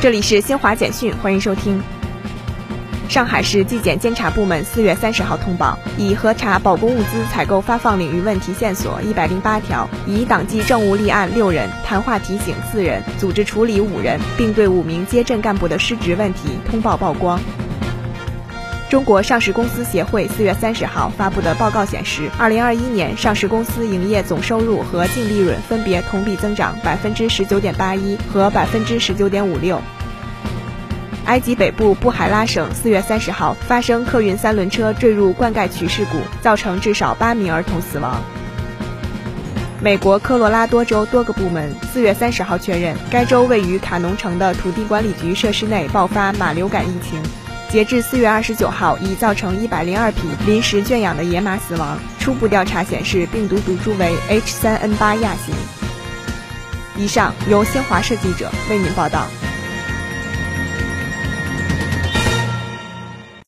这里是新华简讯，欢迎收听。上海市纪检监察部门四月三十号通报，已核查保供物资采购发放领域问题线索一百零八条，以党纪政务立案六人，谈话提醒四人，组织处理五人，并对五名街镇干部的失职问题通报曝光。中国上市公司协会四月三十号发布的报告显示，二零二一年上市公司营业总收入和净利润分别同比增长百分之十九点八一和百分之十九点五六。埃及北部布海拉省四月三十号发生客运三轮车坠入灌溉渠事故，造成至少八名儿童死亡。美国科罗拉多州多个部门四月三十号确认，该州位于卡农城的土地管理局设施内爆发马流感疫情。截至四月二十九号，已造成一百零二匹临时圈养的野马死亡。初步调查显示，病毒毒株为 H3N8 亚型。以上由新华社记者为您报道。